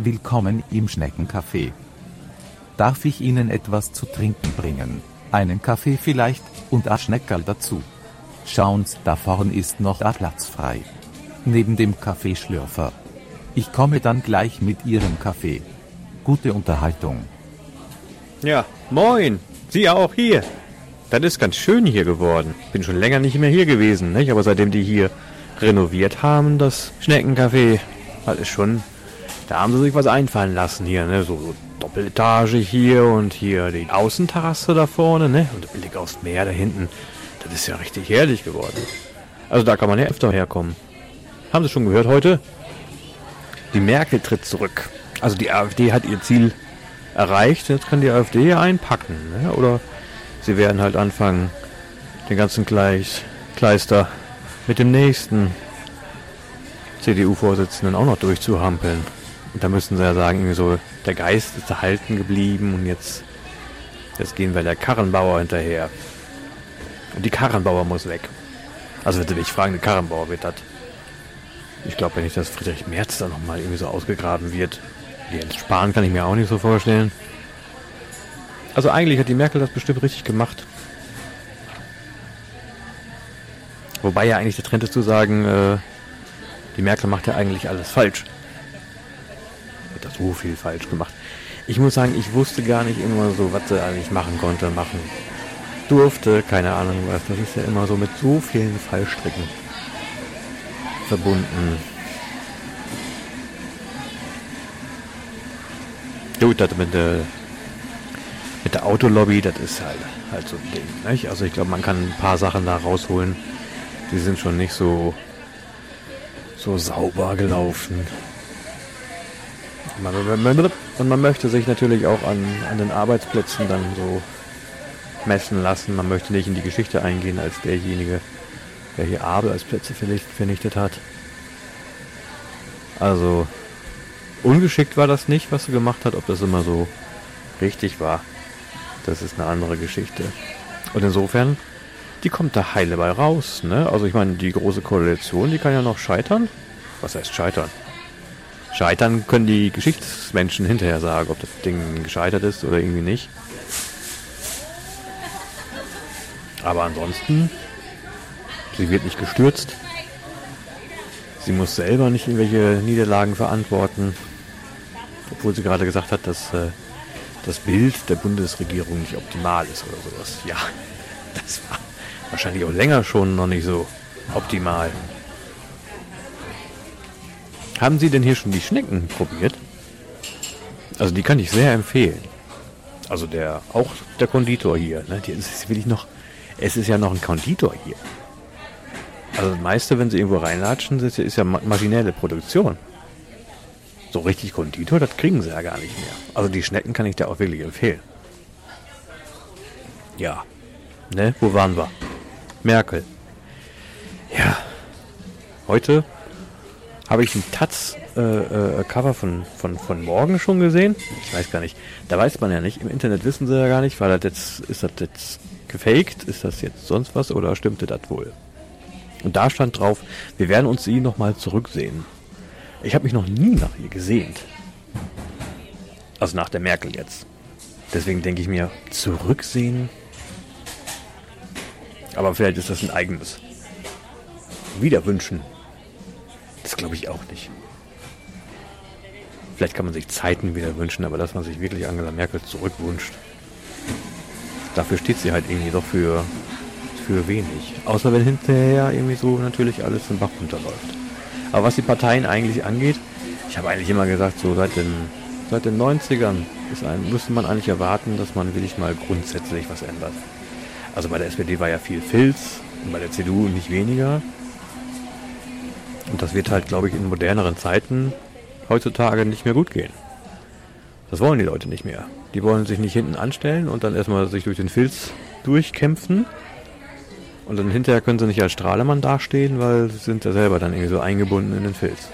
Willkommen im Schneckencafé. Darf ich Ihnen etwas zu trinken bringen? Einen Kaffee vielleicht und ein Schneckerl dazu. Schauen Sie, da vorn ist noch ein Platz frei. Neben dem Kaffeeschlürfer. Ich komme dann gleich mit Ihrem Kaffee. Gute Unterhaltung. Ja, moin. Sie auch hier. Das ist ganz schön hier geworden. Bin schon länger nicht mehr hier gewesen, nicht? Aber seitdem die hier renoviert haben, das Schneckencafé, das ist schon da haben sie sich was einfallen lassen hier, ne? So, so Doppeletage hier und hier die Außenterrasse da vorne, ne? Und der Blick aufs Meer da hinten. Das ist ja richtig herrlich geworden. Also da kann man ja öfter herkommen. Haben Sie schon gehört heute? Die Merkel tritt zurück. Also die AfD hat ihr Ziel erreicht. Jetzt kann die AfD ja einpacken. Ne? Oder sie werden halt anfangen, den ganzen Gleis, Kleister mit dem nächsten CDU-Vorsitzenden auch noch durchzuhampeln. Und da müssen sie ja sagen, irgendwie so, der Geist ist erhalten geblieben und jetzt, jetzt gehen wir der Karrenbauer hinterher. Und die Karrenbauer muss weg. Also bitte ich fragen, der Karrenbauer wird das. Ich glaube ja nicht, dass Friedrich Merz da nochmal irgendwie so ausgegraben wird. Jens Spahn kann ich mir auch nicht so vorstellen. Also eigentlich hat die Merkel das bestimmt richtig gemacht. Wobei ja eigentlich der Trend ist zu sagen, äh, die Merkel macht ja eigentlich alles falsch wird da so viel falsch gemacht. Ich muss sagen, ich wusste gar nicht immer so, was sie eigentlich machen konnte, machen durfte, keine Ahnung was. Das ist ja immer so mit so vielen Fallstricken verbunden. Gut, das mit der, mit der Autolobby, das ist halt, halt so ein Ding. Nicht? Also ich glaube, man kann ein paar Sachen da rausholen. Die sind schon nicht so, so sauber gelaufen. Und man möchte sich natürlich auch an, an den Arbeitsplätzen dann so messen lassen. Man möchte nicht in die Geschichte eingehen als derjenige, der hier Arbeitsplätze vernichtet hat. Also ungeschickt war das nicht, was sie gemacht hat. Ob das immer so richtig war, das ist eine andere Geschichte. Und insofern, die kommt da heile bei raus. Ne? Also ich meine, die große Koalition, die kann ja noch scheitern. Was heißt scheitern? Scheitern können die Geschichtsmenschen hinterher sagen, ob das Ding gescheitert ist oder irgendwie nicht. Aber ansonsten, sie wird nicht gestürzt. Sie muss selber nicht irgendwelche Niederlagen verantworten. Obwohl sie gerade gesagt hat, dass äh, das Bild der Bundesregierung nicht optimal ist oder sowas. Ja, das war wahrscheinlich auch länger schon noch nicht so optimal. Haben Sie denn hier schon die Schnecken probiert? Also die kann ich sehr empfehlen. Also der, auch der Konditor hier, ne? Die ist wirklich noch, es ist ja noch ein Konditor hier. Also das meiste, wenn sie irgendwo reinlatschen, ist, ist ja maschinelle Produktion. So richtig Konditor, das kriegen sie ja gar nicht mehr. Also die Schnecken kann ich dir auch wirklich empfehlen. Ja. Ne, wo waren wir? Merkel. Ja. Heute habe ich ein Taz-Cover äh, äh, von, von, von morgen schon gesehen. Ich weiß gar nicht. Da weiß man ja nicht. Im Internet wissen sie ja gar nicht, weil das jetzt, ist das jetzt gefaked? Ist das jetzt sonst was oder stimmte das wohl? Und da stand drauf, wir werden uns sie nochmal zurücksehen. Ich habe mich noch nie nach ihr gesehnt. Also nach der Merkel jetzt. Deswegen denke ich mir, zurücksehen? Aber vielleicht ist das ein eigenes. Wieder wünschen. Das glaube ich auch nicht. Vielleicht kann man sich Zeiten wieder wünschen, aber dass man sich wirklich Angela Merkel zurückwünscht, dafür steht sie halt irgendwie doch für, für wenig. Außer wenn hinterher irgendwie so natürlich alles im Bach runterläuft. Aber was die Parteien eigentlich angeht, ich habe eigentlich immer gesagt, so seit den, seit den 90ern ist ein, müsste man eigentlich erwarten, dass man wirklich mal grundsätzlich was ändert. Also bei der SPD war ja viel Filz und bei der CDU nicht weniger. Und das wird halt, glaube ich, in moderneren Zeiten heutzutage nicht mehr gut gehen. Das wollen die Leute nicht mehr. Die wollen sich nicht hinten anstellen und dann erstmal sich durch den Filz durchkämpfen. Und dann hinterher können sie nicht als Strahlemann dastehen, weil sie sind ja selber dann irgendwie so eingebunden in den Filz.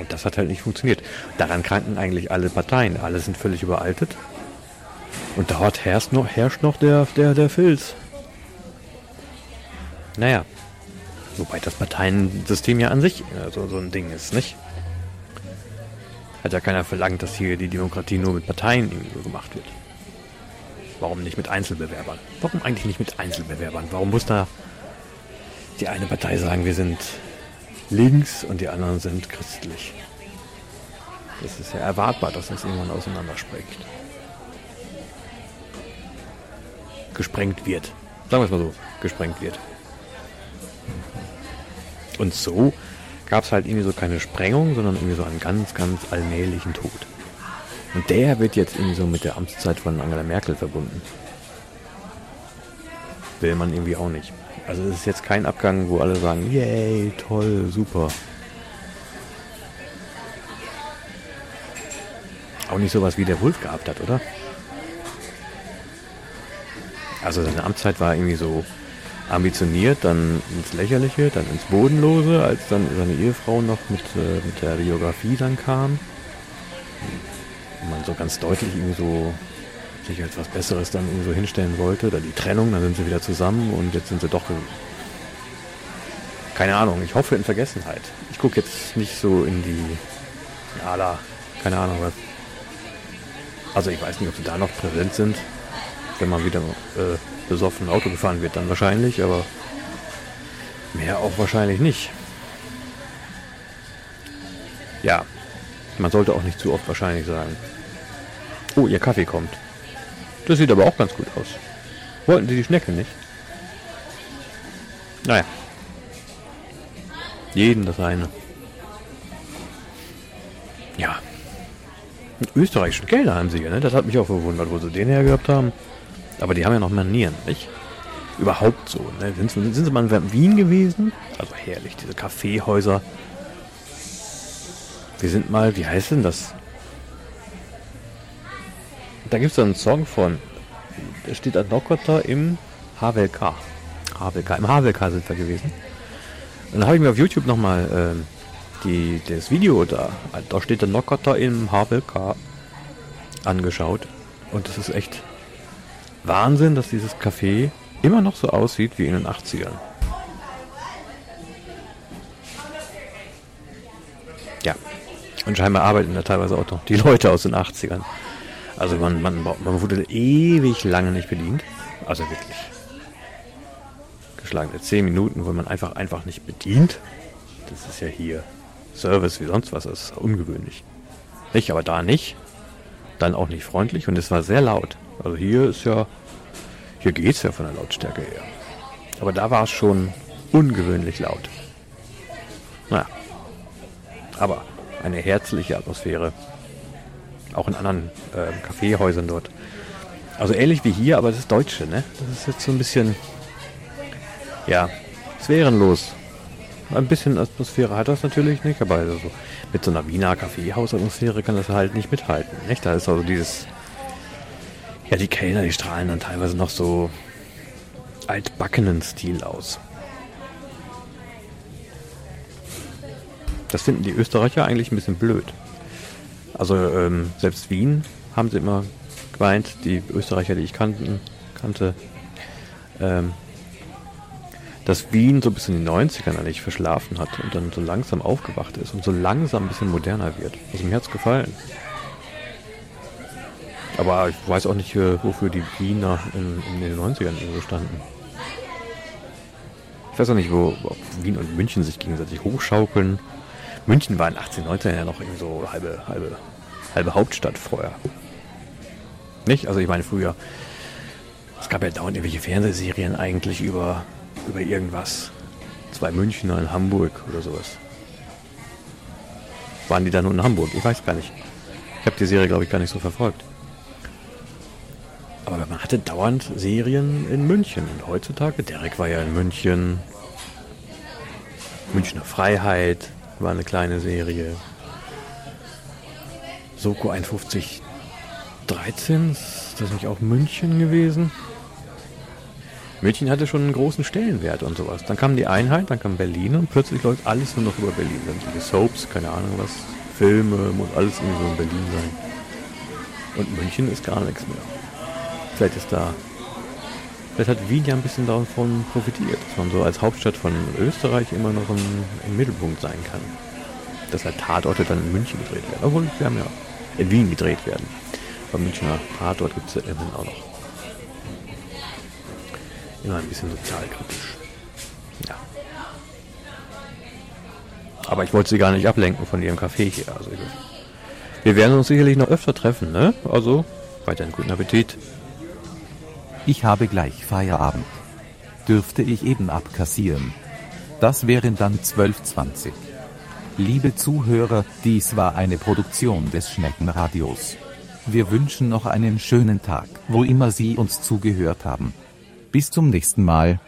Und das hat halt nicht funktioniert. Daran kranken eigentlich alle Parteien. Alle sind völlig überaltet. Und dort herrscht noch, herrscht noch der, der, der Filz. Naja, Wobei das Parteiensystem ja an sich so, so ein Ding ist, nicht? Hat ja keiner verlangt, dass hier die Demokratie nur mit Parteien irgendwie gemacht wird. Warum nicht mit Einzelbewerbern? Warum eigentlich nicht mit Einzelbewerbern? Warum muss da die eine Partei sagen, wir sind links und die anderen sind christlich? Das ist ja erwartbar, dass das irgendwann auseinanderspringt. Gesprengt wird. Sagen wir es mal so, gesprengt wird. Und so gab es halt irgendwie so keine Sprengung, sondern irgendwie so einen ganz, ganz allmählichen Tod. Und der wird jetzt irgendwie so mit der Amtszeit von Angela Merkel verbunden. Will man irgendwie auch nicht. Also es ist jetzt kein Abgang, wo alle sagen, yay, toll, super. Auch nicht sowas wie der Wolf gehabt hat, oder? Also seine Amtszeit war irgendwie so ambitioniert, dann ins Lächerliche, dann ins Bodenlose, als dann seine Ehefrau noch mit, äh, mit der Biografie dann kam. Und man so ganz deutlich irgendwie so sich als was Besseres dann irgendwie so hinstellen wollte. Dann die Trennung, dann sind sie wieder zusammen und jetzt sind sie doch... Keine Ahnung, ich hoffe in Vergessenheit. Ich gucke jetzt nicht so in die... Ala, keine Ahnung was. Also ich weiß nicht, ob sie da noch präsent sind, wenn man wieder äh, besoffen Auto gefahren wird, dann wahrscheinlich, aber mehr auch wahrscheinlich nicht. Ja, man sollte auch nicht zu oft wahrscheinlich sagen. Oh, ihr Kaffee kommt. Das sieht aber auch ganz gut aus. Wollten Sie die Schnecke nicht? Naja. Jeden das eine. Ja. Österreichischen Gelder haben sie ne? Das hat mich auch verwundert, wo sie den hergehabt haben. Aber die haben ja noch Manieren, nicht? Überhaupt so. Ne? Sind, sind sie mal in Wien gewesen? Also herrlich, diese Kaffeehäuser. Wir sind mal, wie heißt denn das? Da gibt es einen Song von, der steht an Nockota im HWLK. HWLK, im HWLK sind wir gewesen. Und dann habe ich mir auf YouTube nochmal äh, die, das Video da, da steht der Nockota im HWLK angeschaut. Und das ist echt Wahnsinn, dass dieses Café immer noch so aussieht wie in den 80ern. Ja. Und scheinbar arbeiten da teilweise auch noch die Leute aus den 80ern. Also man, man, man wurde ewig lange nicht bedient. Also wirklich. Geschlagene 10 Minuten wurde man einfach, einfach nicht bedient. Das ist ja hier Service wie sonst was. Das ist ungewöhnlich. Nicht, aber da nicht. Dann auch nicht freundlich und es war sehr laut. Also hier ist ja, hier geht es ja von der Lautstärke her. Aber da war es schon ungewöhnlich laut. Naja. Aber eine herzliche Atmosphäre. Auch in anderen äh, Kaffeehäusern dort. Also ähnlich wie hier, aber das ist Deutsche, ne? Das ist jetzt so ein bisschen, ja, sphärenlos. Ein bisschen Atmosphäre hat das natürlich nicht, aber also mit so einer Wiener Kaffeehausatmosphäre kann das halt nicht mithalten. Nicht? Da ist also dieses ja, die Kellner, die strahlen dann teilweise noch so altbackenen Stil aus. Das finden die Österreicher eigentlich ein bisschen blöd. Also ähm, selbst Wien haben sie immer gemeint, die Österreicher, die ich kannten, kannte, ähm, dass Wien so bis in die 90ern eigentlich verschlafen hat und dann so langsam aufgewacht ist und so langsam ein bisschen moderner wird. Also mir hat es gefallen. Aber ich weiß auch nicht, äh, wofür die Wiener in, in den 90ern so standen. Ich weiß auch nicht, wo Wien und München sich gegenseitig hochschaukeln. München war in 1819 ja noch irgendwie so halbe, halbe, halbe Hauptstadt vorher. Nicht? Also ich meine früher, es gab ja dauernd irgendwelche Fernsehserien eigentlich über, über irgendwas. Zwei Münchner in Hamburg oder sowas. Waren die da nur in Hamburg? Ich weiß gar nicht. Ich habe die Serie, glaube ich, gar nicht so verfolgt. Aber man hatte dauernd Serien in München. Und heutzutage, Derek war ja in München. Münchner Freiheit war eine kleine Serie. Soko 5113, ist das nicht auch München gewesen? München hatte schon einen großen Stellenwert und sowas. Dann kam die Einheit, dann kam Berlin und plötzlich läuft alles nur noch über Berlin. Dann die Soaps, keine Ahnung was, Filme, muss alles irgendwie so in Berlin sein. Und München ist gar nichts mehr. Vielleicht ist da. Vielleicht hat Wien ja ein bisschen davon profitiert, dass man so als Hauptstadt von Österreich immer noch im, im Mittelpunkt sein kann. dass halt Tatorte dann in München gedreht werden. Obwohl, wir haben ja in Wien gedreht werden. Beim Münchner Tatort gibt es ja immerhin auch noch. Immer ein bisschen sozialkritisch. Ja. Aber ich wollte sie gar nicht ablenken von ihrem Café hier. Also wir werden uns sicherlich noch öfter treffen, ne? Also weiterhin guten Appetit. Ich habe gleich Feierabend. Dürfte ich eben abkassieren. Das wären dann 12.20. Liebe Zuhörer, dies war eine Produktion des Schneckenradios. Wir wünschen noch einen schönen Tag, wo immer Sie uns zugehört haben. Bis zum nächsten Mal.